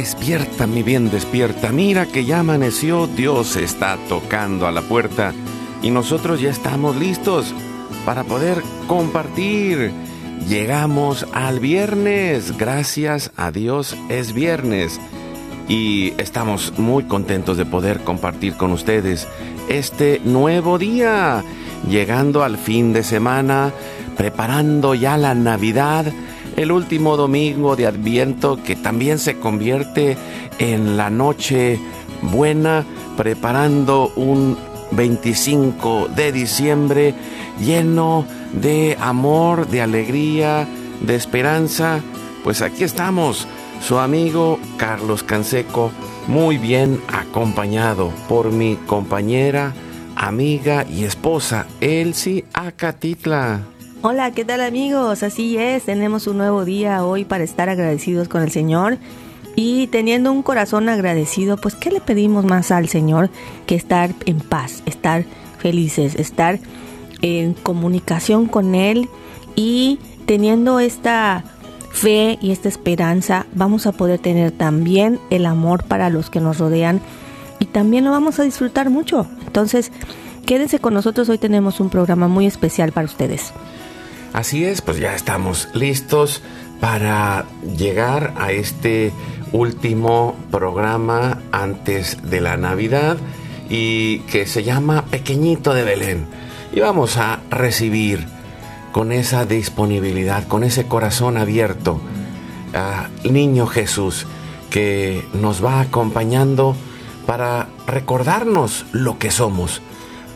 Despierta, mi bien, despierta. Mira que ya amaneció, Dios está tocando a la puerta y nosotros ya estamos listos para poder compartir. Llegamos al viernes, gracias a Dios es viernes y estamos muy contentos de poder compartir con ustedes este nuevo día, llegando al fin de semana, preparando ya la Navidad el último domingo de Adviento que también se convierte en la noche buena, preparando un 25 de diciembre lleno de amor, de alegría, de esperanza. Pues aquí estamos, su amigo Carlos Canseco, muy bien acompañado por mi compañera, amiga y esposa Elsie Acatitla. Hola, ¿qué tal amigos? Así es, tenemos un nuevo día hoy para estar agradecidos con el Señor. Y teniendo un corazón agradecido, pues ¿qué le pedimos más al Señor que estar en paz, estar felices, estar en comunicación con Él y teniendo esta fe y esta esperanza, vamos a poder tener también el amor para los que nos rodean y también lo vamos a disfrutar mucho. Entonces, quédense con nosotros, hoy tenemos un programa muy especial para ustedes. Así es, pues ya estamos listos para llegar a este último programa antes de la Navidad y que se llama Pequeñito de Belén. Y vamos a recibir con esa disponibilidad, con ese corazón abierto, al niño Jesús que nos va acompañando para recordarnos lo que somos,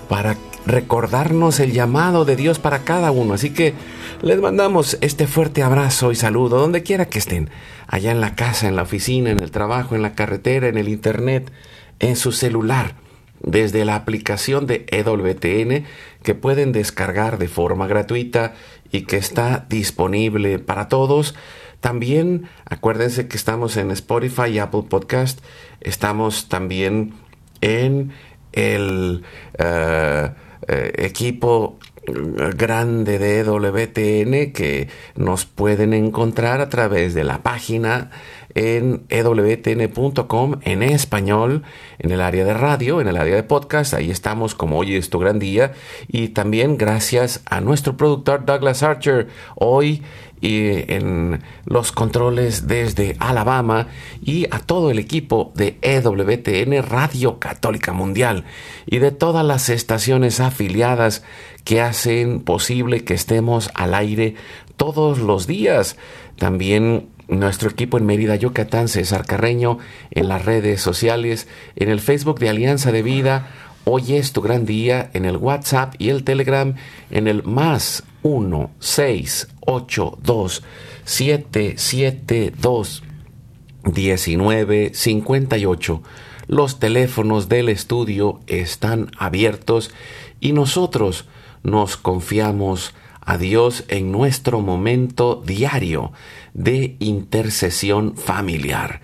para recordarnos el llamado de Dios para cada uno. Así que les mandamos este fuerte abrazo y saludo donde quiera que estén, allá en la casa, en la oficina, en el trabajo, en la carretera, en el internet, en su celular, desde la aplicación de EWTN que pueden descargar de forma gratuita y que está disponible para todos. También acuérdense que estamos en Spotify y Apple Podcast. Estamos también en el... Eh, eh, equipo grande de WTN que nos pueden encontrar a través de la página en ewtn.com en español, en el área de radio, en el área de podcast. Ahí estamos como hoy es tu gran día. Y también gracias a nuestro productor Douglas Archer. Hoy y en los controles desde Alabama y a todo el equipo de EWTN Radio Católica Mundial y de todas las estaciones afiliadas que hacen posible que estemos al aire todos los días. También nuestro equipo en Mérida, Yucatán, César Carreño, en las redes sociales, en el Facebook de Alianza de Vida. Hoy es tu gran día en el WhatsApp y el Telegram en el más 1 6 8 2 7 7 2 19 58. Los teléfonos del estudio están abiertos y nosotros nos confiamos a Dios en nuestro momento diario de intercesión familiar.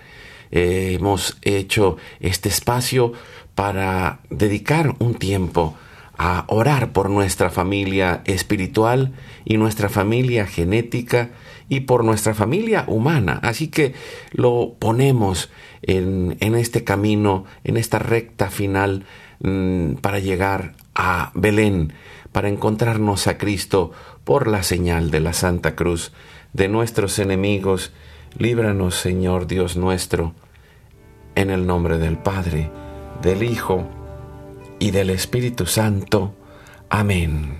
hemos hecho este espacio para dedicar un tiempo a orar por nuestra familia espiritual y nuestra familia genética y por nuestra familia humana. Así que lo ponemos en, en este camino, en esta recta final mm, para llegar a Belén, para encontrarnos a Cristo por la señal de la Santa Cruz de nuestros enemigos. Líbranos, Señor Dios nuestro, en el nombre del Padre, del Hijo y del Espíritu Santo. Amén.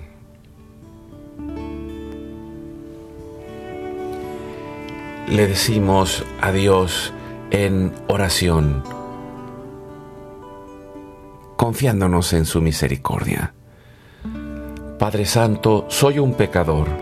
Le decimos a Dios en oración, confiándonos en su misericordia. Padre Santo, soy un pecador.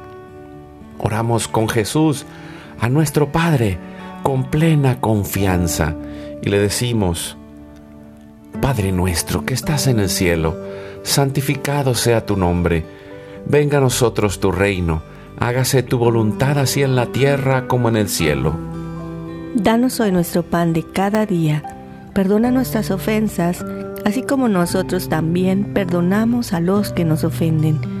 Oramos con Jesús a nuestro Padre con plena confianza y le decimos, Padre nuestro que estás en el cielo, santificado sea tu nombre, venga a nosotros tu reino, hágase tu voluntad así en la tierra como en el cielo. Danos hoy nuestro pan de cada día, perdona nuestras ofensas, así como nosotros también perdonamos a los que nos ofenden.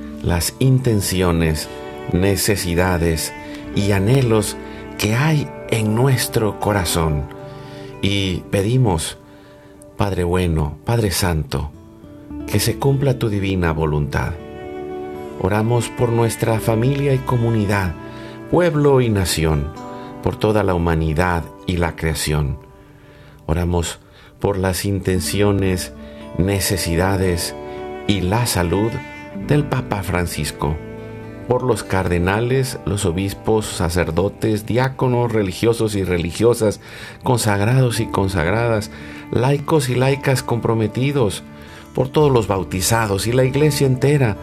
las intenciones, necesidades y anhelos que hay en nuestro corazón y pedimos Padre bueno, Padre Santo, que se cumpla tu divina voluntad. Oramos por nuestra familia y comunidad, pueblo y nación, por toda la humanidad y la creación. Oramos por las intenciones, necesidades y la salud del Papa Francisco, por los cardenales, los obispos, sacerdotes, diáconos, religiosos y religiosas, consagrados y consagradas, laicos y laicas comprometidos, por todos los bautizados y la iglesia entera,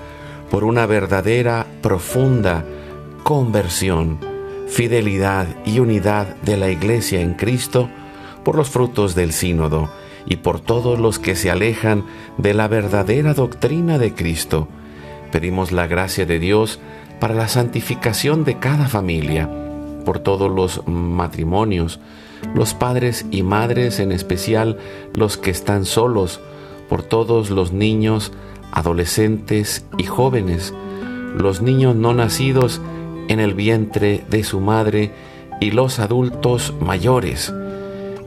por una verdadera, profunda conversión, fidelidad y unidad de la iglesia en Cristo, por los frutos del sínodo y por todos los que se alejan de la verdadera doctrina de Cristo. Pedimos la gracia de Dios para la santificación de cada familia, por todos los matrimonios, los padres y madres, en especial los que están solos, por todos los niños, adolescentes y jóvenes, los niños no nacidos en el vientre de su madre y los adultos mayores.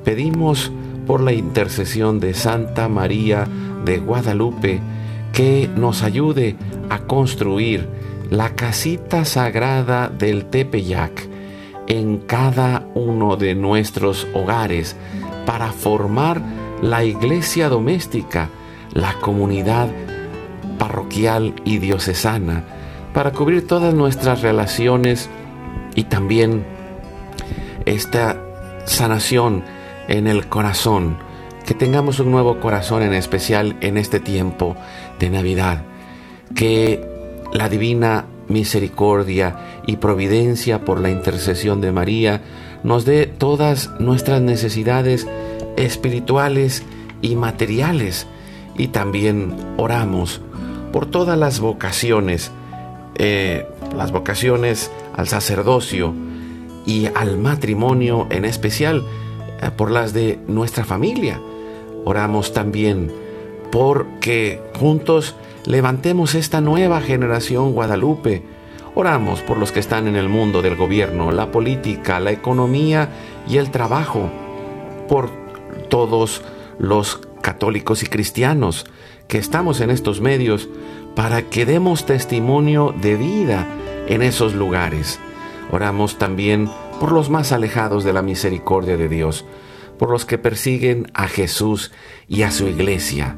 Pedimos por la intercesión de Santa María de Guadalupe que nos ayude a construir la casita sagrada del Tepeyac en cada uno de nuestros hogares para formar la iglesia doméstica, la comunidad parroquial y diocesana, para cubrir todas nuestras relaciones y también esta sanación en el corazón, que tengamos un nuevo corazón en especial en este tiempo de Navidad, que la divina misericordia y providencia por la intercesión de María nos dé todas nuestras necesidades espirituales y materiales y también oramos por todas las vocaciones, eh, las vocaciones al sacerdocio y al matrimonio en especial, eh, por las de nuestra familia. Oramos también porque juntos levantemos esta nueva generación Guadalupe. Oramos por los que están en el mundo del gobierno, la política, la economía y el trabajo, por todos los católicos y cristianos que estamos en estos medios para que demos testimonio de vida en esos lugares. Oramos también por los más alejados de la misericordia de Dios, por los que persiguen a Jesús y a su iglesia.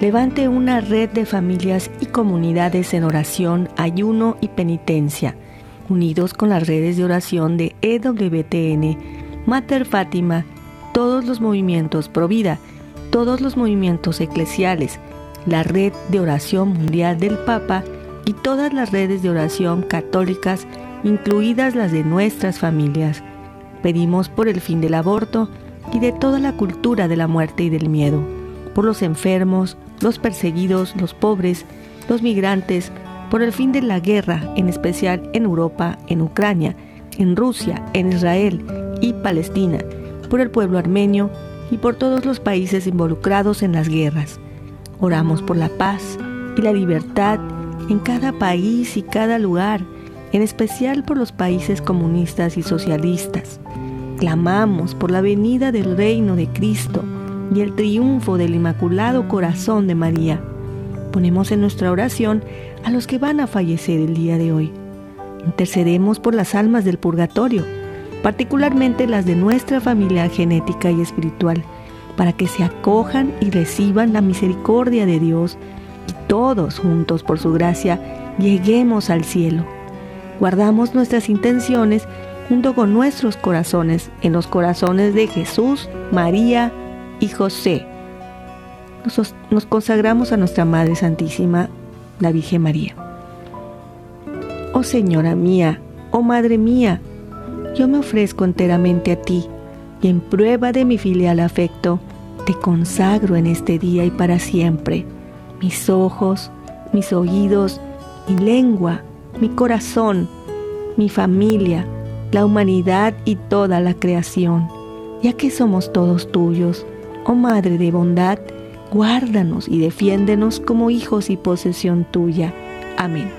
levante una red de familias y comunidades en oración, ayuno y penitencia, unidos con las redes de oración de EWTN, Mater Fátima, todos los movimientos Provida, todos los movimientos eclesiales, la red de oración mundial del Papa y todas las redes de oración católicas, incluidas las de nuestras familias. Pedimos por el fin del aborto y de toda la cultura de la muerte y del miedo, por los enfermos, los perseguidos, los pobres, los migrantes, por el fin de la guerra, en especial en Europa, en Ucrania, en Rusia, en Israel y Palestina, por el pueblo armenio y por todos los países involucrados en las guerras. Oramos por la paz y la libertad en cada país y cada lugar, en especial por los países comunistas y socialistas. Clamamos por la venida del reino de Cristo y el triunfo del Inmaculado Corazón de María. Ponemos en nuestra oración a los que van a fallecer el día de hoy. Intercedemos por las almas del purgatorio, particularmente las de nuestra familia genética y espiritual, para que se acojan y reciban la misericordia de Dios y todos juntos por su gracia lleguemos al cielo. Guardamos nuestras intenciones junto con nuestros corazones en los corazones de Jesús, María y José. Nos, consagramos a nuestra Madre Santísima, la Virgen María. Oh Señora mía, oh Madre mía, yo me ofrezco enteramente a ti y en prueba de mi filial afecto, te consagro en este día y para siempre mis ojos, mis oídos, mi lengua, mi corazón, mi familia, la humanidad y toda la creación, ya que somos todos tuyos Oh Madre de bondad, guárdanos y defiéndenos como hijos y posesión tuya. Amén.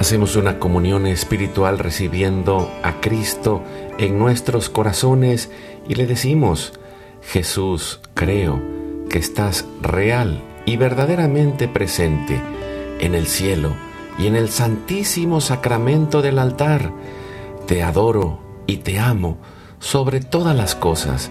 Hacemos una comunión espiritual recibiendo a Cristo en nuestros corazones y le decimos, Jesús, creo que estás real y verdaderamente presente en el cielo y en el santísimo sacramento del altar. Te adoro y te amo sobre todas las cosas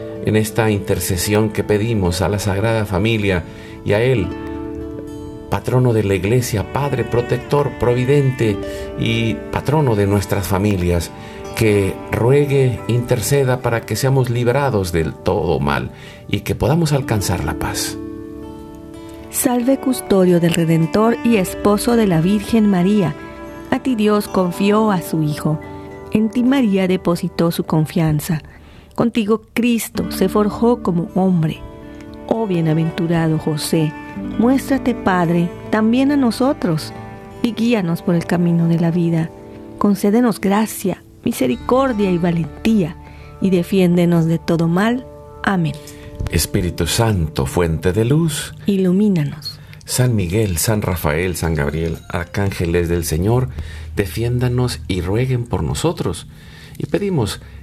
en esta intercesión que pedimos a la Sagrada Familia y a Él, patrono de la Iglesia, Padre protector, providente y patrono de nuestras familias, que ruegue, interceda para que seamos liberados del todo mal y que podamos alcanzar la paz. Salve custodio del Redentor y esposo de la Virgen María. A ti Dios confió a su Hijo. En ti María depositó su confianza Contigo Cristo se forjó como hombre. Oh bienaventurado José, muéstrate Padre también a nosotros y guíanos por el camino de la vida. Concédenos gracia, misericordia y valentía y defiéndenos de todo mal. Amén. Espíritu Santo, fuente de luz, ilumínanos. San Miguel, San Rafael, San Gabriel, arcángeles del Señor, defiéndanos y rueguen por nosotros. Y pedimos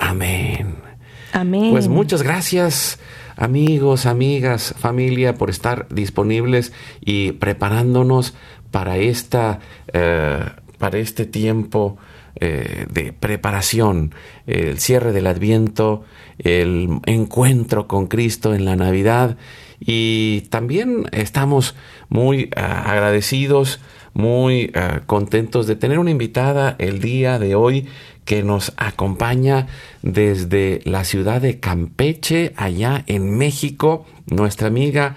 Amén. Amén. Pues muchas gracias amigos, amigas, familia, por estar disponibles y preparándonos para esta, eh, para este tiempo eh, de preparación, el cierre del Adviento, el encuentro con Cristo en la Navidad y también estamos muy ah, agradecidos, muy contentos de tener una invitada el día de hoy que nos acompaña desde la ciudad de Campeche, allá en México, nuestra amiga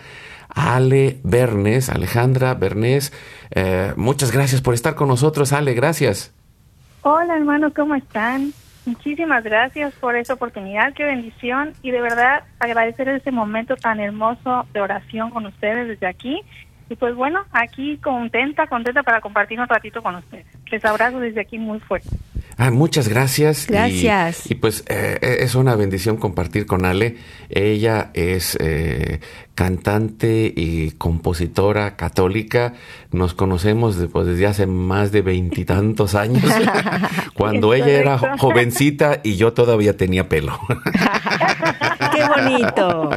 Ale Bernes, Alejandra Bernes. Eh, muchas gracias por estar con nosotros, Ale, gracias. Hola hermano, ¿cómo están? Muchísimas gracias por esa oportunidad, qué bendición y de verdad agradecer ese momento tan hermoso de oración con ustedes desde aquí. Y pues bueno, aquí contenta, contenta para compartir un ratito con ustedes. Les abrazo desde aquí muy fuerte. Ah, muchas gracias. Gracias. Y, pues eh, eh, es una bendición compartir con Ale. Ella es eh, cantante y compositora católica. Nos conocemos pues, desde hace más de veintitantos años, cuando ella era jovencita y yo todavía tenía pelo. ¡Qué bonito!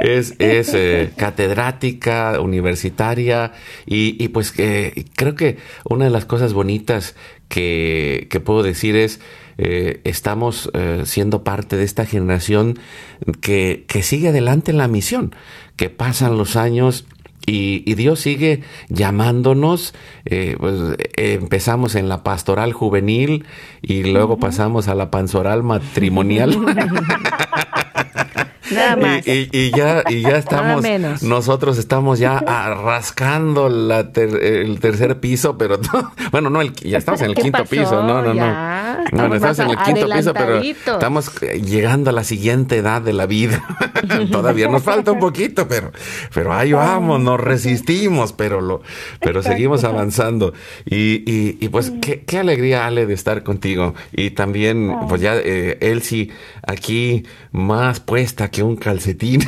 Es, es catedrática, universitaria y, y pues creo que una de las cosas bonitas que, puedo decir es, eh, estamos eh, siendo parte de esta generación que, que, sigue adelante en la misión, que pasan los años y, Dios sigue llamándonos. Eh, pues, empezamos en la pastoral juvenil y luego pasamos a la panzoral matrimonial. Y, ya, y ya estamos, nosotros estamos ya rascando el tercer piso, pero bueno, no, ya estamos en el quinto piso, no, no, no. no, estamos en el quinto piso, pero estamos llegando a la siguiente edad de la vida. Todavía nos falta un poquito, pero, pero ahí vamos, nos resistimos, pero lo, pero seguimos avanzando. Y, y, pues qué, qué, alegría, Ale, de estar contigo. Y también, pues ya eh, Elsie aquí más puesta que un calcetín.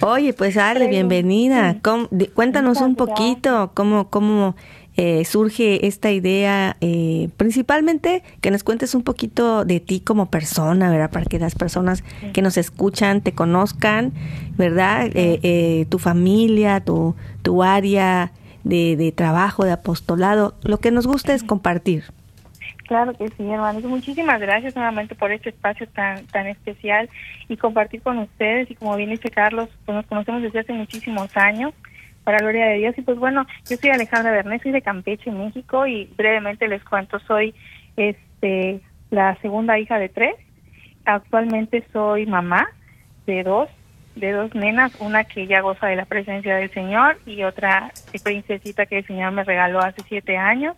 Oye, pues Ale, bienvenida. cuéntanos un poquito cómo, cómo eh, surge esta idea, eh, principalmente que nos cuentes un poquito de ti como persona, ¿verdad? Para que las personas que nos escuchan te conozcan, ¿verdad? Eh, tu familia, tu, tu área de, de trabajo, de apostolado. Lo que nos gusta es compartir. Claro que sí, hermanos. Muchísimas gracias nuevamente por este espacio tan tan especial y compartir con ustedes. Y como bien dice Carlos, pues nos conocemos desde hace muchísimos años, para gloria de Dios. Y pues bueno, yo soy Alejandra Bernés, soy de Campeche, México, y brevemente les cuento, soy este la segunda hija de tres. Actualmente soy mamá de dos, de dos nenas, una que ya goza de la presencia del Señor y otra princesita que el Señor me regaló hace siete años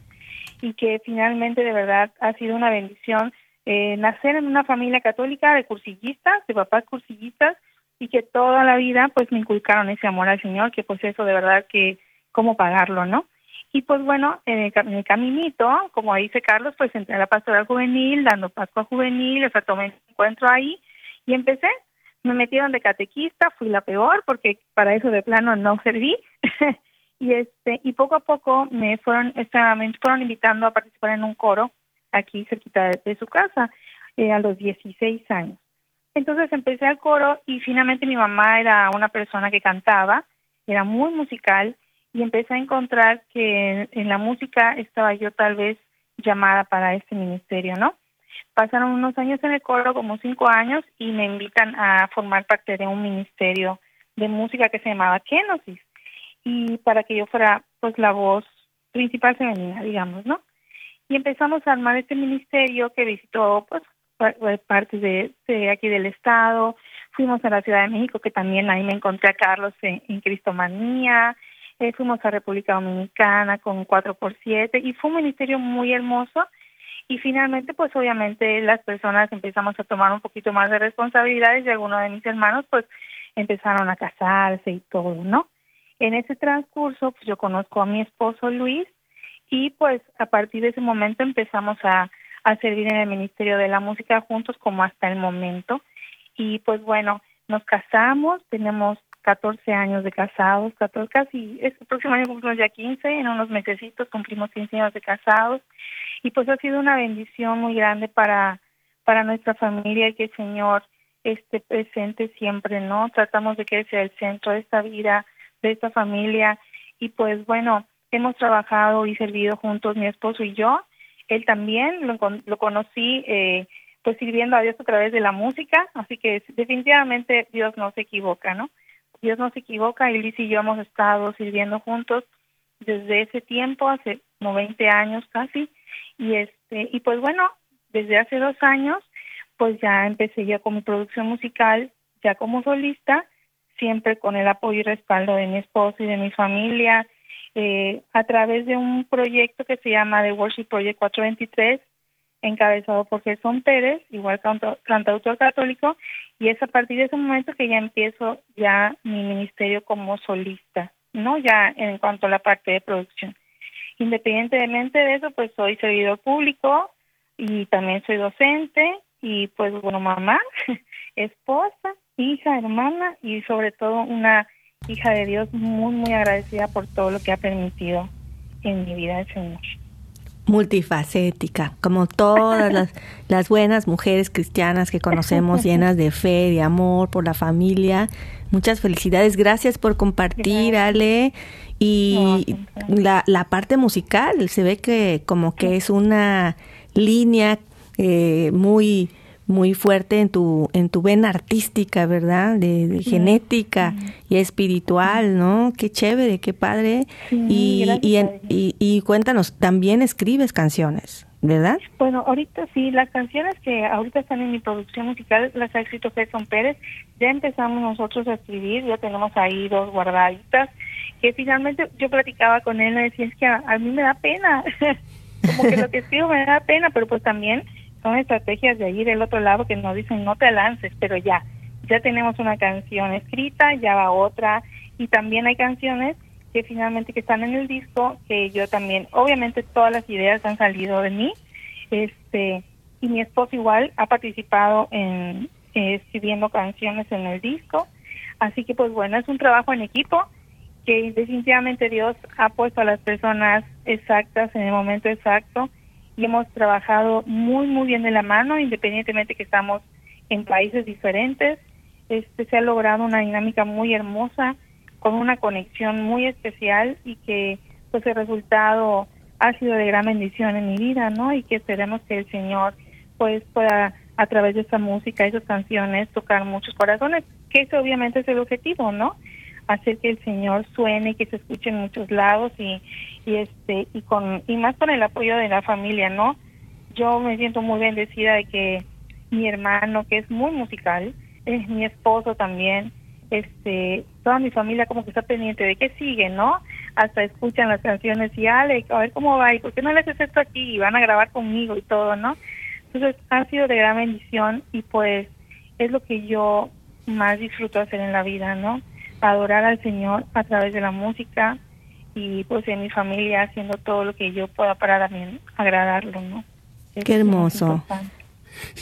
y que finalmente de verdad ha sido una bendición eh, nacer en una familia católica de cursillistas, de papás cursillistas y que toda la vida pues me inculcaron ese amor al Señor, que pues eso de verdad que cómo pagarlo, ¿no? Y pues bueno, en el, caminito, como dice Carlos, pues entré a la pastoral juvenil, dando Pascua juvenil, o sea, tomé un encuentro ahí y empecé. Me metieron de catequista, fui la peor porque para eso de plano no serví. y este y poco a poco me fueron me fueron invitando a participar en un coro aquí cerquita de, su casa eh, a los 16 años. Entonces empecé al coro y finalmente mi mamá era una persona que cantaba era muy musical y empecé a encontrar que en, la música estaba yo tal vez llamada para este ministerio no Pasaron unos años en el coro, como cinco años, y me invitan a formar parte de un ministerio de música que se llamaba Kenosis, y para que yo fuera pues la voz principal femenina, digamos, ¿no? Y empezamos a armar este ministerio que visitó pues partes de, de aquí del estado, fuimos a la Ciudad de México, que también ahí me encontré a Carlos en, Cristomanía, eh, fuimos a República Dominicana con 4x7 y fue un ministerio muy hermoso y finalmente pues obviamente las personas empezamos a tomar un poquito más de responsabilidades y algunos de mis hermanos pues empezaron a casarse y todo, ¿no? En ese transcurso pues yo conozco a mi esposo Luis y pues a partir de ese momento empezamos a, a servir en el Ministerio de la Música juntos como hasta el momento y pues bueno, nos casamos, tenemos 14 años de casados, 14, casi, este próximo año cumplimos ya 15, en unos mesecitos cumplimos 15 años de casados y pues ha sido una bendición muy grande para, para nuestra familia que el Señor esté presente siempre, ¿no? Tratamos de que sea el centro de esta vida, de esta familia. Y pues bueno, hemos trabajado y servido juntos mi esposo y yo, él también lo, lo conocí eh, pues sirviendo a Dios a través de la música, así que definitivamente Dios no se equivoca, ¿no? Dios no se equivoca y Liz y yo hemos estado sirviendo juntos desde ese tiempo, hace 90 años casi, y este y pues bueno, desde hace dos años pues ya empecé ya con mi producción musical, ya como solista, siempre con el apoyo y respaldo de mi esposo y de mi familia, eh, a través de un proyecto que se llama The Worship Project 423, encabezado por Gerson Pérez, igual cantautor católico, y es a partir de ese momento que ya empiezo ya mi ministerio como solista, ¿no? Ya en cuanto a la parte de producción. Independientemente de eso, pues soy servidor público y también soy docente y pues bueno, mamá, esposa, hija, hermana y sobre todo una hija de Dios muy, muy agradecida por todo lo que ha permitido en mi vida el Señor. Multifacética, como todas las, las, buenas mujeres cristianas que conocemos, llenas de fe, de amor por la familia. Muchas felicidades, gracias por compartir, Ale. Y la, la parte musical, se ve que como que es una línea eh, muy muy fuerte en tu en tu vena artística, ¿verdad? De, genética y espiritual, ¿no? Qué chévere, qué padre. y, y, y, cuéntanos, también escribes canciones, ¿verdad? Bueno, ahorita sí, las canciones que ahorita están en mi producción musical las ha escrito Gerson Pérez. Ya empezamos nosotros a escribir, ya tenemos ahí dos guardaditas que finalmente yo platicaba con él y decía, es que a, a mí me da pena, como que lo que escribo me da pena, pero pues también son estrategias de ahí del otro lado que nos dicen no te lances, pero ya, ya tenemos una canción escrita, ya va otra. Y también hay canciones que finalmente que están en el disco que yo también, obviamente todas las ideas han salido de mí, este y mi esposo igual ha participado en eh, escribiendo canciones en el disco, así que pues bueno es un trabajo en equipo que definitivamente Dios ha puesto a las personas exactas en el momento exacto hemos trabajado muy, muy bien de la mano, independientemente que estamos en países diferentes. Este, se ha logrado una dinámica muy hermosa, con una conexión muy especial y que pues el resultado ha sido de gran bendición en mi vida, ¿no? Y que esperemos que el Señor pues pueda a través de esta música, esas canciones, tocar muchos corazones, que eso obviamente es el objetivo, ¿no? Hacer que el Señor suene, que se escuche en muchos lados y, y este y con y más con el apoyo de la familia, ¿no? Yo me siento muy bendecida de que mi hermano, que es muy musical, es mi esposo también, este, toda mi familia como que está pendiente de qué sigue, ¿no? Hasta escuchan las canciones y Ale, a ver cómo va y por qué no le haces esto aquí y van a grabar conmigo y todo, ¿no? Entonces ha sido de gran bendición y pues es lo que yo más disfruto hacer en la vida, ¿no? Adorar al Señor a través de la música y pues en mi familia haciendo todo lo que yo pueda para también agradarlo, ¿no? Qué hermoso.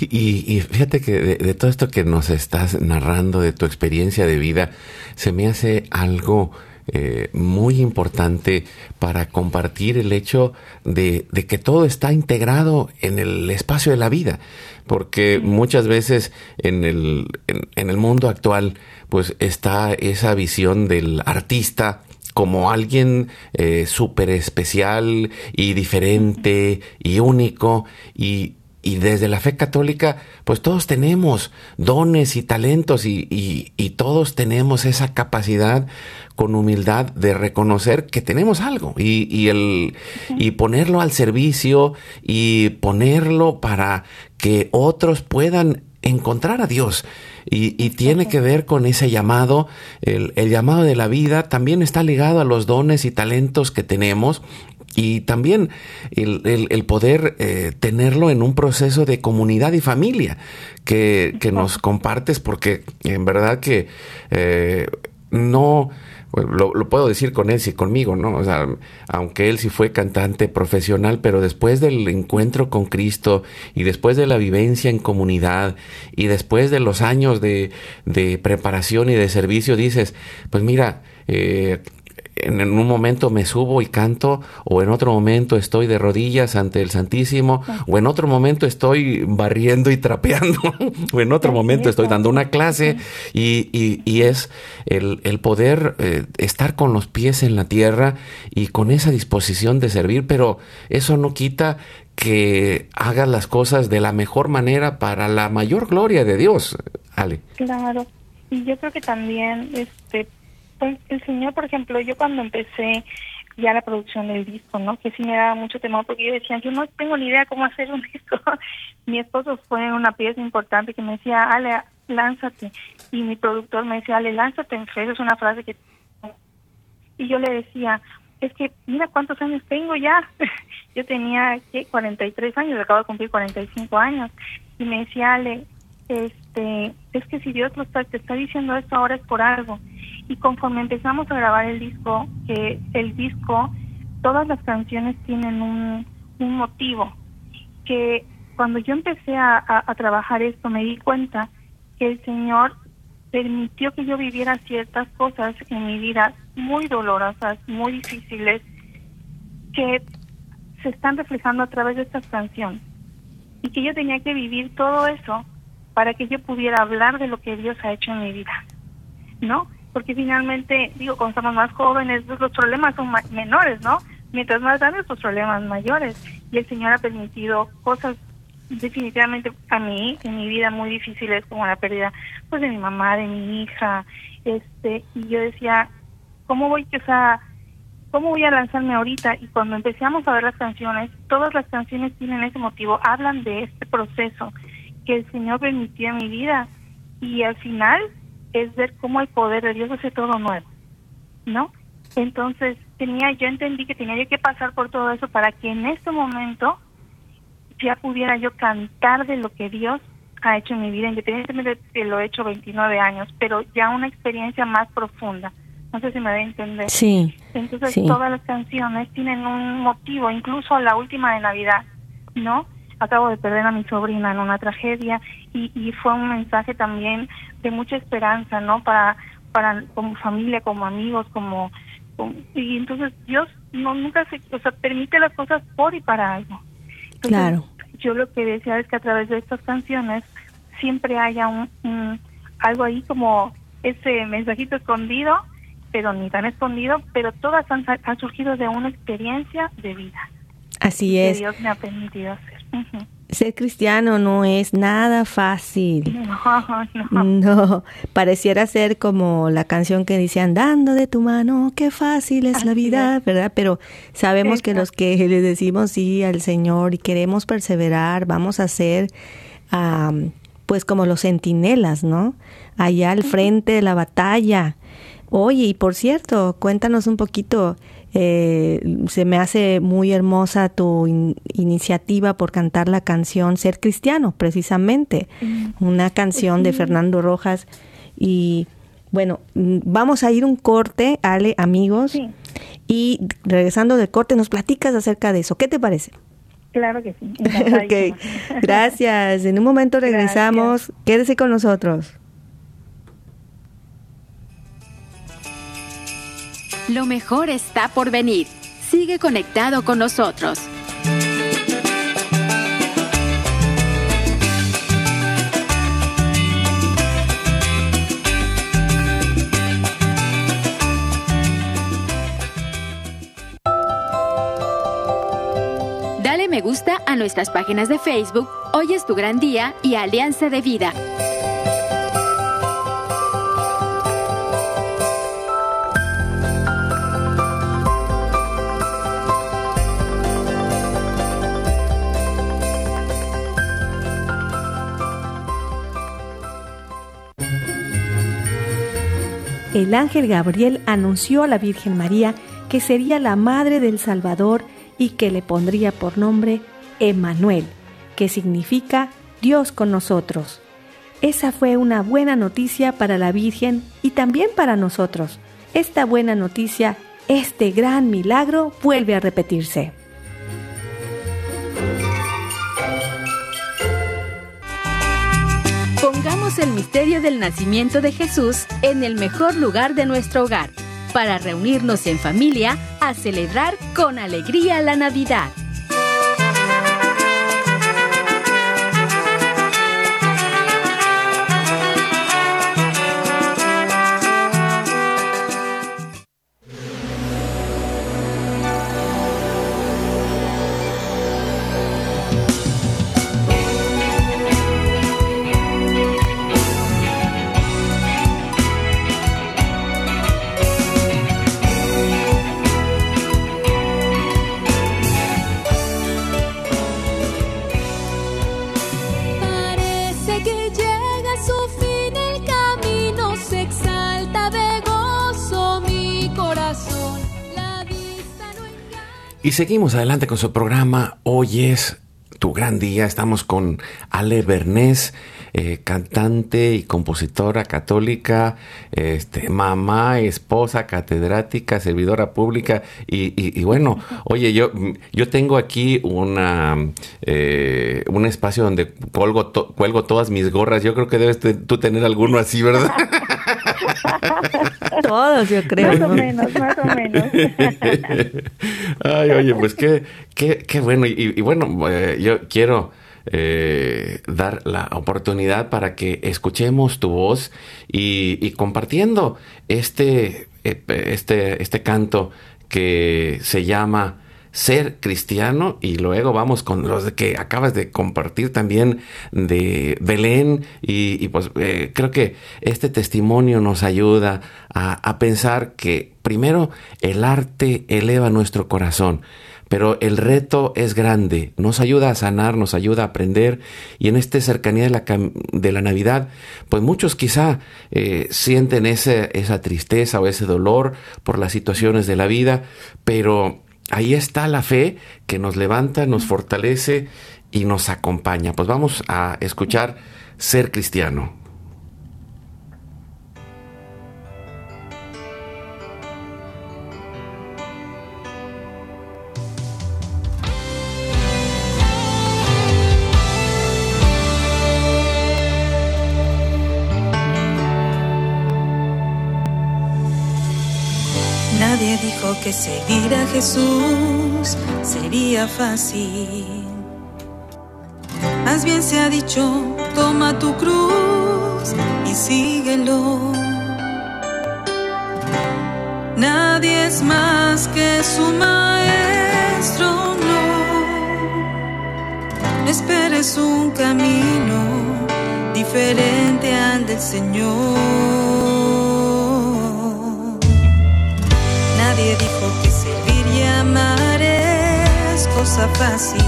Y, y, fíjate que de, todo esto que nos estás narrando, de tu experiencia de vida, se me hace algo eh, muy importante para compartir el hecho de, de, que todo está integrado en el espacio de la vida, porque muchas veces en el, en el mundo actual pues está esa visión del artista como alguien eh, súper especial y diferente y único. Y y desde la fe católica, pues todos tenemos dones y talentos y, y, todos tenemos esa capacidad con humildad de reconocer que tenemos algo y, y, el, y ponerlo al servicio y ponerlo para que otros puedan encontrar a Dios. Y, y, tiene que ver con ese llamado, el, el, llamado de la vida también está ligado a los dones y talentos que tenemos y también el, poder eh, tenerlo en un proceso de comunidad y familia que, nos compartes porque en verdad que eh, no... Lo, puedo decir con él, sí, conmigo, ¿no? O sea, aunque él sí fue cantante profesional, pero después del encuentro con Cristo y después de la vivencia en comunidad y después de los años de, de preparación y de servicio, dices, pues mira, eh, en, un momento me subo y canto, o en otro momento estoy de rodillas ante el Santísimo, o en otro momento estoy barriendo y trapeando, o en otro momento estoy dando una clase, y, y, es el, el poder eh, estar con los pies en la tierra y con esa disposición de servir, pero eso no quita que hagas las cosas de la mejor manera para la mayor gloria de Dios, Ale. Claro, y yo creo que también este pues el Señor, por ejemplo, yo cuando empecé ya la producción del disco, ¿no? Que sí me daba mucho temor porque yo decía, yo no tengo ni idea cómo hacer un disco. mi esposo fue una pieza importante que me decía, Ale, lánzate. Y mi productor me decía, Ale, lánzate en fe, es una frase que... Y yo le decía, es que mira cuántos años tengo ya. yo tenía ¿qué? 43 años, acabo de cumplir 45 años. Y me decía, Ale, este, es que si Dios está, te está diciendo esto ahora es por algo y conforme empezamos a grabar el disco, que el disco, todas las canciones tienen un, un motivo, que cuando yo empecé a, a, trabajar esto me di cuenta que el Señor permitió que yo viviera ciertas cosas en mi vida muy dolorosas, muy difíciles, que se están reflejando a través de estas canciones. Y que yo tenía que vivir todo eso para que yo pudiera hablar de lo que Dios ha hecho en mi vida. ¿No? porque finalmente, digo, cuando estamos más jóvenes, pues, los problemas son menores, ¿no? Mientras más grandes, los problemas mayores. Y el Señor ha permitido cosas definitivamente a mí, en mi vida, muy difíciles, como la pérdida, pues, de mi mamá, de mi hija, este, y yo decía, ¿cómo voy, o cómo voy a lanzarme ahorita? Y cuando empezamos a ver las canciones, todas las canciones tienen ese motivo, hablan de este proceso que el Señor permitió en mi vida, y al final es ver cómo el poder de Dios hace todo nuevo, ¿no? Entonces, tenía, yo entendí que tenía yo que pasar por todo eso para que en este momento ya pudiera yo cantar de lo que Dios ha hecho en mi vida, independientemente de que lo he hecho 29 años, pero ya una experiencia más profunda. No sé si me da a entender. Sí. Entonces, todas las canciones tienen un motivo, incluso la última de Navidad, ¿no? Acabo de perder a mi sobrina en una tragedia y, y fue un mensaje también de mucha esperanza, ¿no? Para, para como familia, como amigos, como, y entonces Dios no nunca se, o sea, permite las cosas por y para algo. claro. Yo lo que decía es que a través de estas canciones siempre haya un, algo ahí como ese mensajito escondido, pero ni tan escondido, pero todas han, han surgido de una experiencia de vida. Así es. Que Dios me ha permitido hacer. Ser cristiano no es nada fácil. No, no. pareciera ser como la canción que dice andando de tu mano, qué fácil es la vida, ¿verdad? Pero sabemos que los que le decimos sí al Señor y queremos perseverar, vamos a ser pues como los centinelas, ¿no? Allá al frente de la batalla. Oye, y por cierto, cuéntanos un poquito eh, se me hace muy hermosa tu iniciativa por cantar la canción Ser Cristiano, precisamente, mm. una canción de Fernando Rojas. Y bueno, mm, vamos a ir un corte, Ale, amigos, y regresando del corte nos platicas acerca de eso. ¿Qué te parece? Claro que sí. ok, gracias. En un momento regresamos. Quédese con nosotros. Lo mejor está por venir. Sigue conectado con nosotros. gusta a nuestras páginas de Facebook Hoy es tu gran día y Alianza de Vida. El ángel Gabriel anunció a la Virgen María que sería la madre del Salvador y que le pondría por nombre Emmanuel, que significa Dios con nosotros. Esa fue una buena noticia para la Virgen y también para nosotros. Esta buena noticia, este gran milagro vuelve a repetirse. El misterio del nacimiento de Jesús en el mejor lugar de nuestro hogar, para reunirnos en familia a celebrar con alegría la Navidad. Y seguimos adelante con su programa. Hoy es tu gran día. Estamos con Ale Bernés, eh, cantante y compositora católica, este, mamá, esposa, catedrática, servidora pública. Y, bueno, oye, yo, yo tengo aquí una, eh, un espacio donde cuelgo, cuelgo todas mis gorras. Yo creo que debes tú tener alguno así, ¿verdad? Todos, yo creo. Más o menos, más o menos. Ay, oye, pues qué, qué, qué bueno. Y, bueno, eh, yo quiero eh, dar la oportunidad para que escuchemos tu voz y, compartiendo este, eh, este, este canto que se llama ser cristiano. Y luego vamos con los que acabas de compartir también de Belén. Y, pues eh, creo que este testimonio nos ayuda a, a pensar que primero el arte eleva nuestro corazón pero el reto es grande, nos ayuda a sanar, nos ayuda a aprender y en esta cercanía de la, de la Navidad, pues muchos quizá eh, sienten ese, esa tristeza o ese dolor por las situaciones de la vida, pero ahí está la fe que nos levanta, nos fortalece y nos acompaña. Pues vamos a escuchar Ser Cristiano. Seguir a Jesús sería fácil. Más bien se ha dicho, toma tu cruz y síguelo. Nadie es más que su maestro, no. No esperes un camino diferente al del Señor. Nadie dijo que servir y amar es cosa fácil.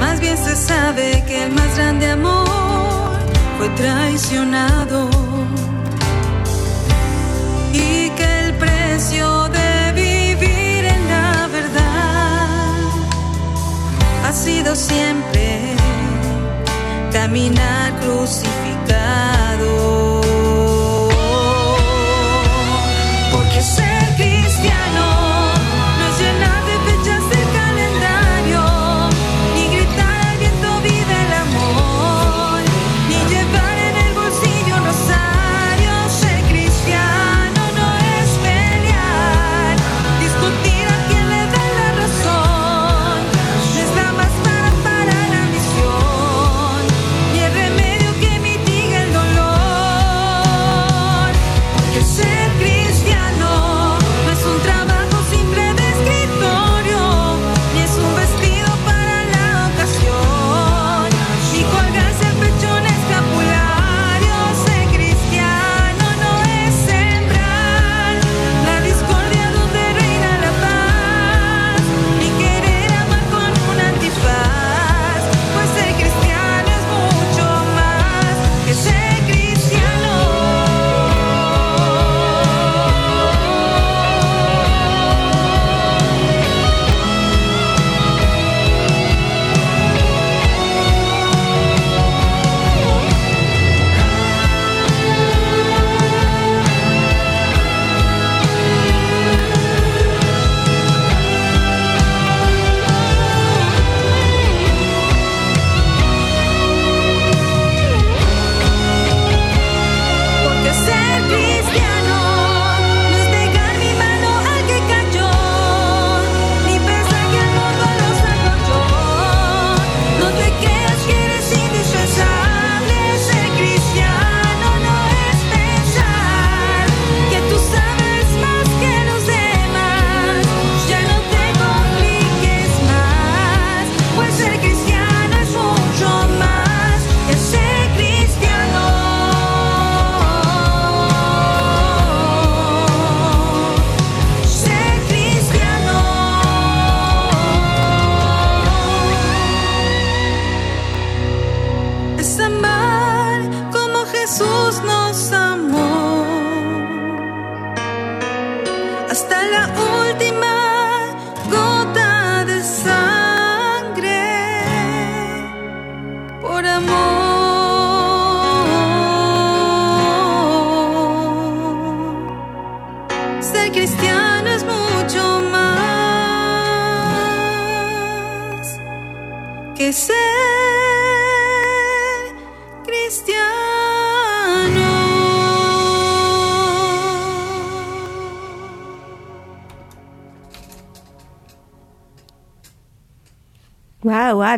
Más bien se sabe que el más grande amor fue traicionado. Y que el precio de vivir en la verdad ha sido siempre caminar crucificado.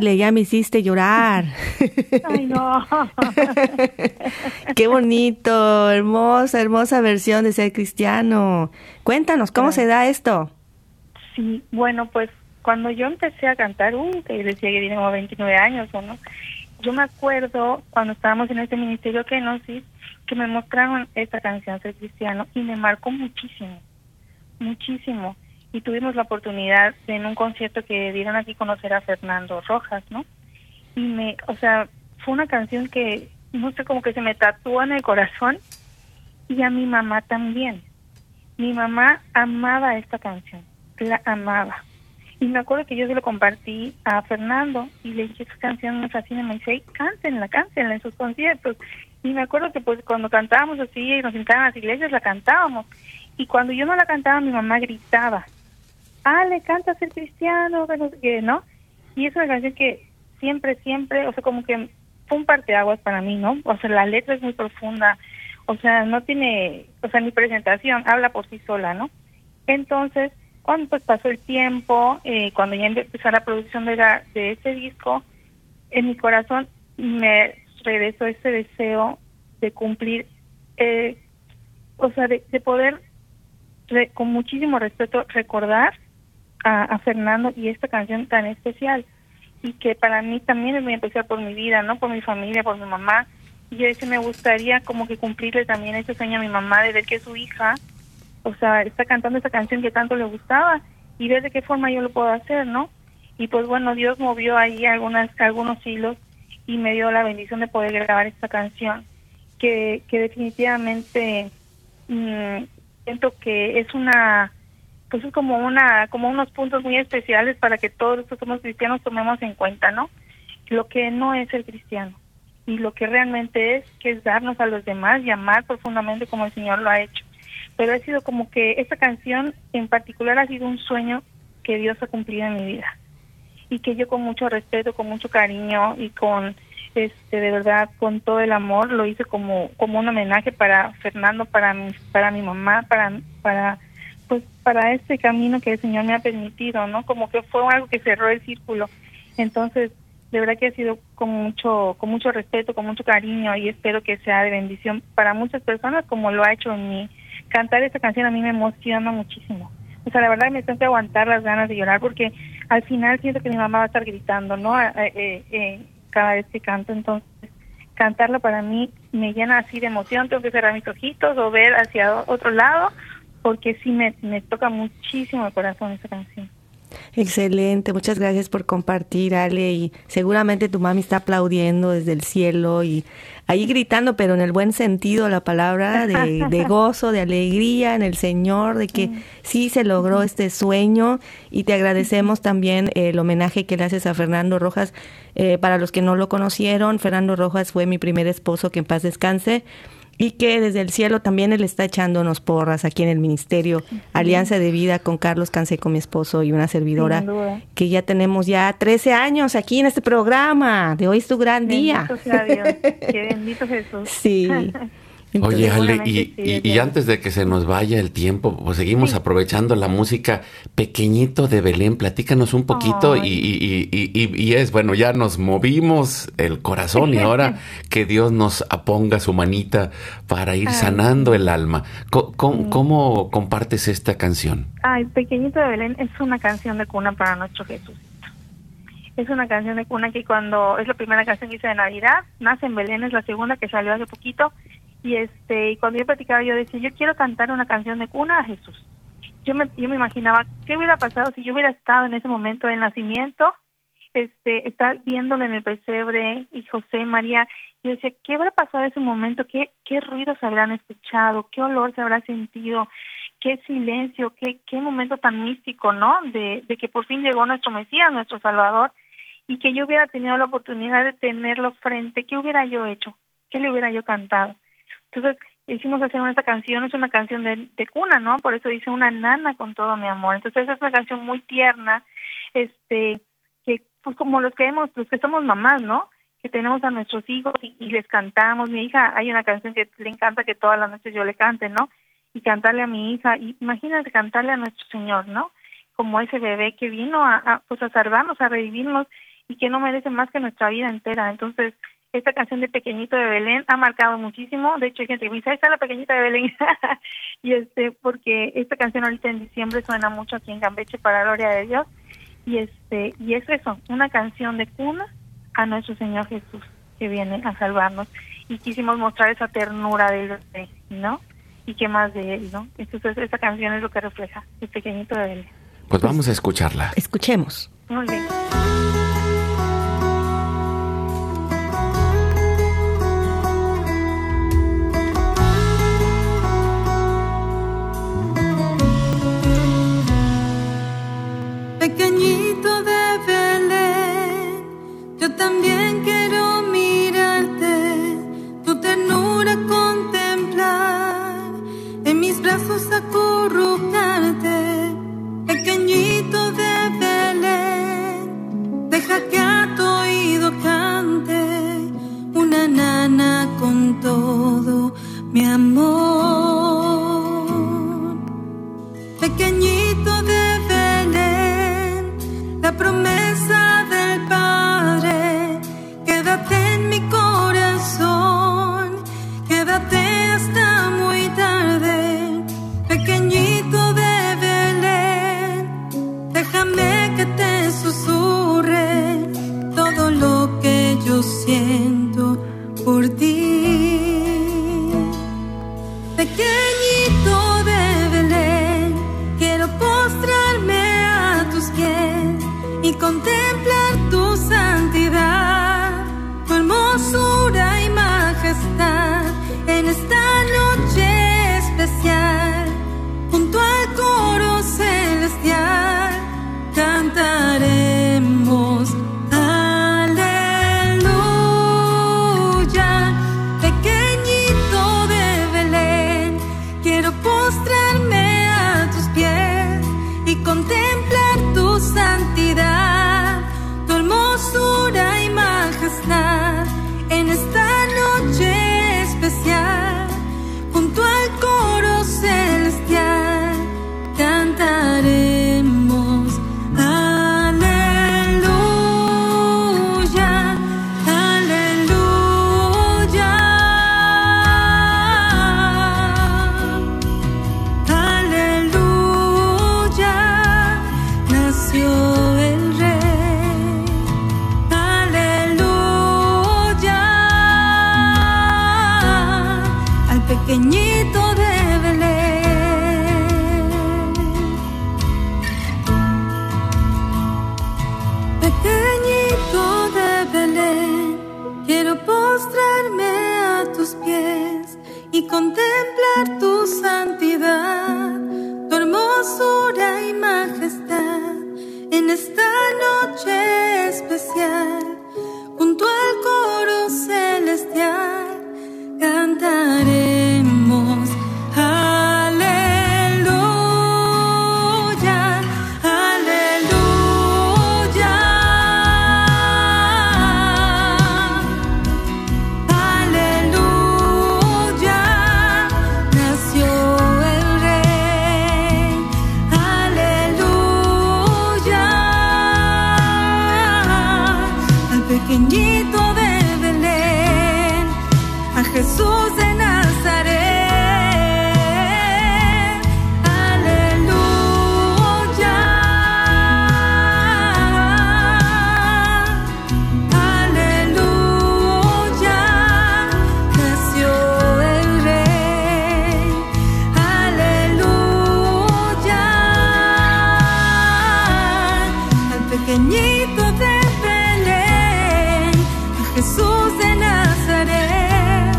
Ya me hiciste llorar. Ay, no. Qué bonito, hermosa, hermosa versión de ser cristiano. Cuéntanos, ¿cómo se da esto? Sí, bueno, pues cuando yo empecé a cantar, uh, que decía que tiene como 29 años, ¿o no? Yo me acuerdo cuando estábamos en este ministerio que nos que me mostraron esta canción, Ser Cristiano, y me marcó muchísimo, muchísimo y tuvimos la oportunidad de en un concierto que dieron aquí conocer a Fernando Rojas, ¿no? Y me, o sea, fue una canción que, no sé, como que se me tatuó en el corazón y a mi mamá también. Mi mamá amaba esta canción, la amaba. Y me acuerdo que yo se lo compartí a Fernando y le dije, esta canción me fascina, me dice, cántenla, cántenla en sus conciertos. Y me acuerdo que pues cuando cantábamos así y nos sentaban en las iglesias, la cantábamos. Y cuando yo no la cantaba, mi mamá gritaba, ah, le canta ser cristiano, que ¿no? Y es una canción que siempre, siempre, o sea, como que fue un parteaguas para mí, ¿no? O sea, la letra es muy profunda, o sea, no tiene, o sea, mi presentación habla por sí sola, ¿no? Entonces, cuando pues pasó el tiempo, eh, cuando ya empezó la producción de, la, de este disco, en mi corazón me regresó ese deseo de cumplir, eh, o sea, de, poder con muchísimo respeto recordar a, Fernando y esta canción tan especial y que para mí también es muy especial por mi vida, ¿no? Por mi familia, por mi mamá. Y yo decía, me gustaría como que cumplirle también ese sueño a mi mamá de ver que su hija, o sea, está cantando esa canción que tanto le gustaba y ver de qué forma yo lo puedo hacer, ¿no? Y pues bueno, Dios movió ahí algunas, algunos hilos y me dio la bendición de poder grabar esta canción que, que definitivamente mm, siento que es una pues es como una como unos puntos muy especiales para que todos los que somos cristianos tomemos en cuenta, ¿no? Lo que no es el cristiano y lo que realmente es que es darnos a los demás y amar profundamente como el Señor lo ha hecho. Pero ha sido como que esta canción en particular ha sido un sueño que Dios ha cumplido en mi vida y que yo con mucho respeto, con mucho cariño y con este de verdad con todo el amor lo hice como como un homenaje para Fernando, para mi para mi mamá, para para pues para este camino que el Señor me ha permitido, ¿no? Como que fue algo que cerró el círculo. Entonces, de verdad que ha sido con mucho con mucho respeto, con mucho cariño y espero que sea de bendición para muchas personas como lo ha hecho en mí. Cantar esta canción a mí me emociona muchísimo. O sea, la verdad me tengo aguantar las ganas de llorar porque al final siento que mi mamá va a estar gritando, ¿no? Eh, eh, cada vez que canto, entonces cantarlo para mí me llena así de emoción, tengo que cerrar mis ojitos o ver hacia otro lado porque sí me, me toca muchísimo el corazón esa canción. Excelente, muchas gracias por compartir, Ale. Y seguramente tu mami está aplaudiendo desde el cielo y ahí gritando, pero en el buen sentido la palabra de, de gozo, de alegría en el Señor, de que sí se logró este sueño. Y te agradecemos también el homenaje que le haces a Fernando Rojas. Eh, para los que no lo conocieron, Fernando Rojas fue mi primer esposo, que en paz descanse y que desde el cielo también él está echándonos porras aquí en el ministerio Alianza de Vida con Carlos Canseco, mi esposo y una servidora, que ya tenemos ya 13 años aquí en este programa. De hoy es tu gran día. Sea Dios. Qué bendito Jesús. Sí. Oye, Ale, y, antes de que se nos vaya el tiempo, pues seguimos aprovechando la música pequeñito de Belén. Platícanos un poquito y, y, es, bueno, ya nos movimos el corazón y ahora que Dios nos aponga su manita para ir sanando el alma. ¿Cómo, compartes esta canción? Ay, Pequeñito de Belén es una canción de cuna para nuestro Jesús. Es una canción de cuna que cuando es la primera canción que hice de Navidad, nace en Belén, es la segunda que salió hace poquito y este y cuando yo platicaba yo decía yo quiero cantar una canción de cuna a Jesús. Yo me yo me imaginaba qué hubiera pasado si yo hubiera estado en ese momento del nacimiento este estar viéndolo en el pesebre y José y María yo decía qué habrá pasado en ese momento qué qué ruidos habrán escuchado qué olor se habrá sentido qué silencio qué qué momento tan místico no de, de que por fin llegó nuestro Mesías nuestro Salvador y que yo hubiera tenido la oportunidad de tenerlo frente qué hubiera yo hecho qué le hubiera yo cantado entonces, hicimos hacer esta canción, es una canción de, de, cuna, ¿no? Por eso dice una nana con todo mi amor. Entonces, es una canción muy tierna, este, que pues como los que hemos, los que somos mamás, ¿no? Que tenemos a nuestros hijos y, les cantamos. Mi hija, hay una canción que le encanta que todas las noches yo le cante, ¿no? Y cantarle a mi hija, y imagínate cantarle a nuestro Señor, ¿no? Como ese bebé que vino a, a pues a salvarnos, a revivirnos y que no merece más que nuestra vida entera. Entonces, esta canción de Pequeñito de Belén ha marcado muchísimo. De hecho, hay gente que me dice, ahí está la Pequeñita de Belén. y este, porque esta canción ahorita en diciembre suena mucho aquí en Campeche para gloria de Dios. Y este, y es eso, una canción de cuna a nuestro Señor Jesús que viene a salvarnos. Y quisimos mostrar esa ternura de él, ¿no? Y qué más de él, ¿no? Entonces, esta canción es lo que refleja el Pequeñito de Belén. Pues vamos a escucharla. Escuchemos. Muy bien. Pequeñito de Belén, a Jesús de Nazaret,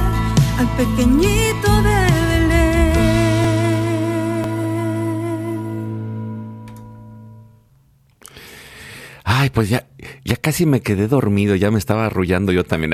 al pequeñito de Belén. Ay, pues ya, ya casi me quedé dormido, ya me estaba arrullando yo también.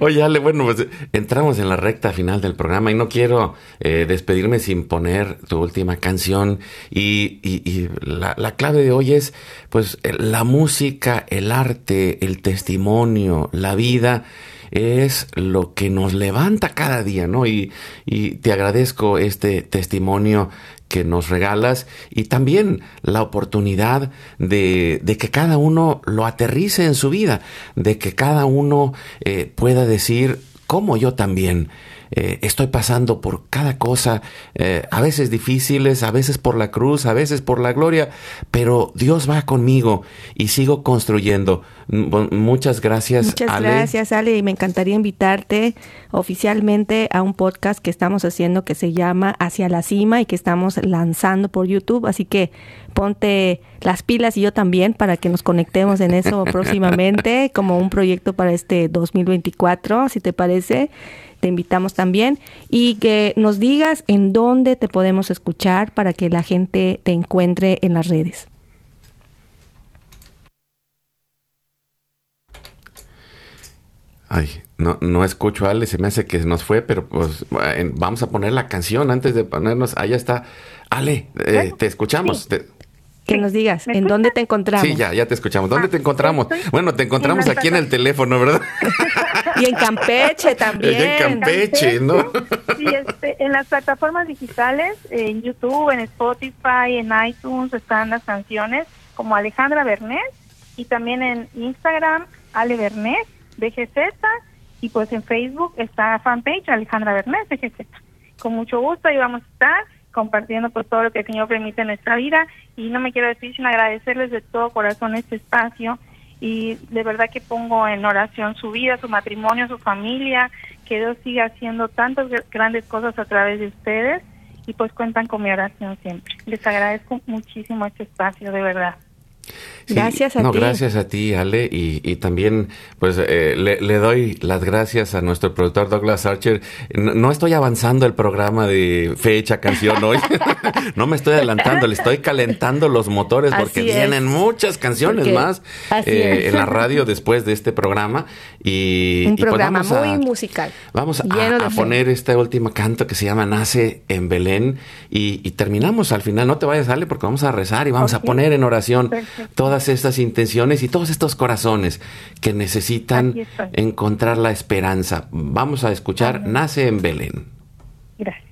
Oye, Ale, bueno, pues entramos en la recta final del programa y no quiero eh, despedirme sin poner tu última canción. Y, y- y la, la clave de hoy es, pues, la música, el arte, el testimonio, la vida es lo que nos levanta cada día, ¿no? Y, y te agradezco este testimonio que nos regalas y también la oportunidad de, que cada uno lo aterrice en su vida, de que cada uno eh, pueda decir, como yo también. Eh, estoy pasando por cada cosa, eh, a veces difíciles, a veces por la cruz, a veces por la gloria, pero Dios va conmigo y sigo construyendo. Muchas gracias, Muchas gracias, Ale, y me encantaría invitarte oficialmente a un podcast que estamos haciendo que se llama Hacia la Cima y que estamos lanzando por YouTube, así que ponte las pilas y yo también para que nos conectemos en eso próximamente como un proyecto para este 2024, si te parece te invitamos también y que nos digas en dónde te podemos escuchar para que la gente te encuentre en las redes. Ay, no, no escucho a Ale, se me hace que nos fue, pero pues vamos a poner la canción antes de ponernos. Allá está. Ale, eh, te escuchamos. que nos digas en dónde te encontramos. Sí, ya, ya te escuchamos. ¿Dónde ah, te encontramos? Bueno, te encontramos aquí en el teléfono, ¿verdad? y en Campeche también. en Campeche, ¿no? Sí, este, en las plataformas digitales, en YouTube, en Spotify, en iTunes están las canciones como Alejandra Bernet y también en Instagram, Ale Bernet BGZ y pues en Facebook está fanpage Alejandra Bernet BGZ. Con mucho gusto ahí vamos a estar compartiendo pues todo lo que el Señor permite en nuestra vida y no me quiero decir sin agradecerles de todo corazón este espacio y de verdad que pongo en oración su vida, su matrimonio, su familia, que Dios siga haciendo tantas grandes cosas a través de ustedes y pues cuentan con mi oración siempre. Les agradezco muchísimo este espacio, de verdad gracias a no, ti. Gracias a ti, Ale, y, también pues eh, le, doy las gracias a nuestro productor Douglas Archer. No, estoy avanzando el programa de fecha, canción hoy. no me estoy adelantando, le estoy calentando los motores porque vienen muchas canciones más eh, en la radio después de este programa. Y, Un pues, programa muy musical. Vamos a, poner este último canto que se llama Nace en Belén y, terminamos al final. No te vayas, Ale, porque vamos a rezar y vamos a poner en oración todas estas intenciones y todos estos corazones que necesitan encontrar la esperanza. Vamos a escuchar Nace en Belén. Gracias.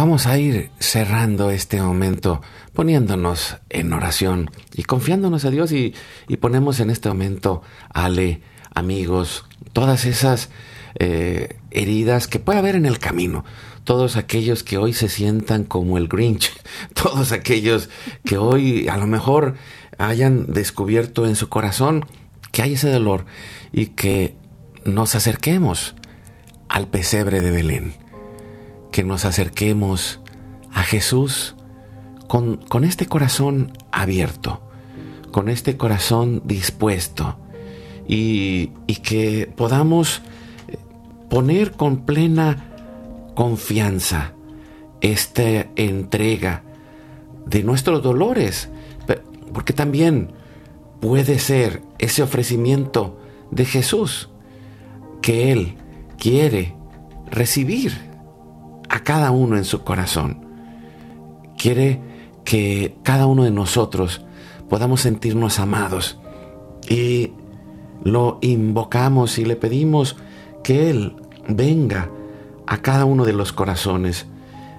Vamos a ir cerrando este momento poniéndonos en oración y confiándonos a Dios y, y ponemos en este momento, Ale, amigos, todas esas eh, heridas que puede haber en el camino. Todos aquellos que hoy se sientan como el Grinch, todos aquellos que hoy a lo mejor hayan descubierto en su corazón que hay ese dolor y que nos acerquemos al pesebre de Belén, que nos acerquemos a Jesús con, con este corazón abierto, con este corazón dispuesto y, y que podamos poner con plena confianza esta entrega de nuestros dolores, porque también puede ser ese ofrecimiento de Jesús que Él quiere recibir a cada uno en su corazón. Quiere que cada uno de nosotros podamos sentirnos amados y lo invocamos y le pedimos que Él venga a cada uno de los corazones,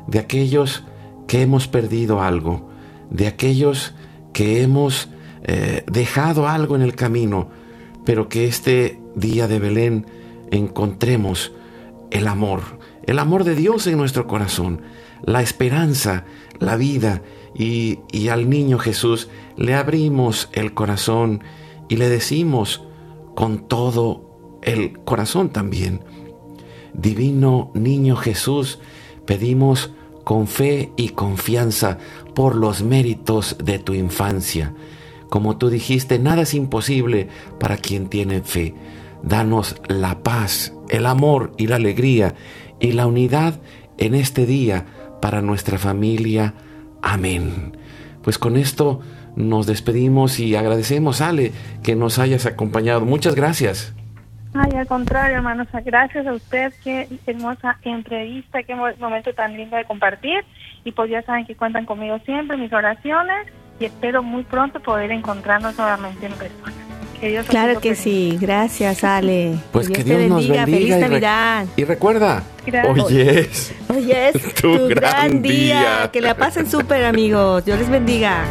de aquellos que hemos perdido algo, de aquellos que hemos eh, dejado algo en el camino, pero que este día de Belén encontremos el amor, el amor de Dios en nuestro corazón, la esperanza, la vida, y, al niño Jesús le abrimos el corazón y le decimos con todo el corazón también, Divino Niño Jesús, pedimos con fe y confianza por los méritos de tu infancia. Como tú dijiste, nada es imposible para quien tiene fe. Danos la paz, el amor y la alegría y la unidad en este día para nuestra familia. Amén. Pues con esto nos despedimos y agradecemos, Ale, que nos hayas acompañado. Muchas gracias. Ay, al contrario, hermanos, gracias a usted, qué hermosa entrevista, qué momento tan lindo de compartir. Y pues ya saben que cuentan conmigo siempre, mis oraciones, y espero muy pronto poder encontrarnos nuevamente en persona. Claro que sí, gracias Ale. Pues que Dios, nos bendiga, feliz Navidad. Y, recuerda, hoy es, hoy es tu, gran, día. Que la pasen súper amigos, Dios les bendiga.